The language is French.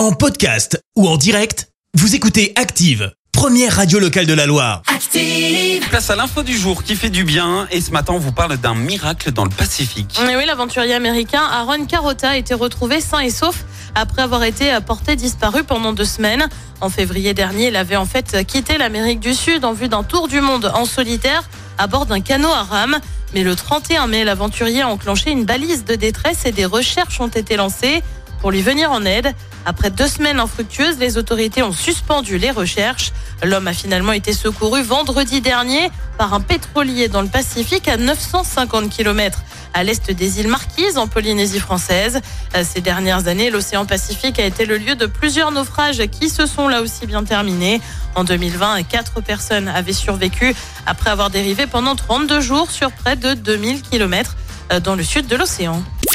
En podcast ou en direct, vous écoutez Active, première radio locale de la Loire. Active. Place à l'info du jour qui fait du bien et ce matin on vous parle d'un miracle dans le Pacifique. Mais oui, l'aventurier américain Aaron Carota a été retrouvé sain et sauf après avoir été porté disparu pendant deux semaines. En février dernier, il avait en fait quitté l'Amérique du Sud en vue d'un tour du monde en solitaire à bord d'un canot à rame. Mais le 31 mai, l'aventurier a enclenché une balise de détresse et des recherches ont été lancées pour lui venir en aide. Après deux semaines infructueuses, les autorités ont suspendu les recherches. L'homme a finalement été secouru vendredi dernier par un pétrolier dans le Pacifique à 950 km à l'est des îles Marquises en Polynésie française. Ces dernières années, l'océan Pacifique a été le lieu de plusieurs naufrages qui se sont là aussi bien terminés. En 2020, quatre personnes avaient survécu après avoir dérivé pendant 32 jours sur près de 2000 km dans le sud de l'océan.